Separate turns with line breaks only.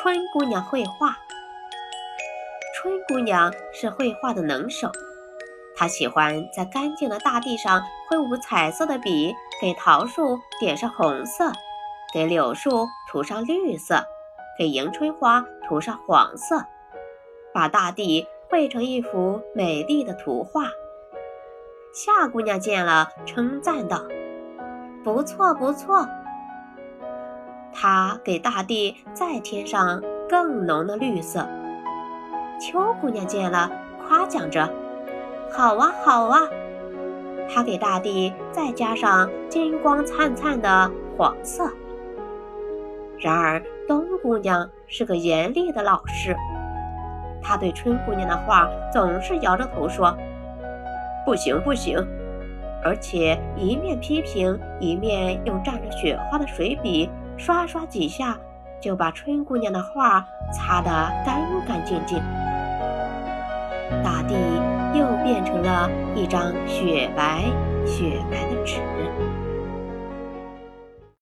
春姑娘绘画。春姑娘是绘画的能手，她喜欢在干净的大地上挥舞彩色的笔，给桃树点上红色，给柳树涂上绿色，给迎春花涂上黄色，把大地绘成一幅美丽的图画。夏姑娘见了，称赞道：“不错，不错。”她给大地再添上更浓的绿色。秋姑娘见了，夸奖着：“好啊，好啊！”她给大地再加上金光灿灿的黄色。然而，冬姑娘是个严厉的老师，她对春姑娘的画总是摇着头说：“不行，不行！”而且一面批评，一面用沾着雪花的水笔。刷刷几下，就把春姑娘的画擦得干干净净。大地又变成了一张雪白雪白的纸。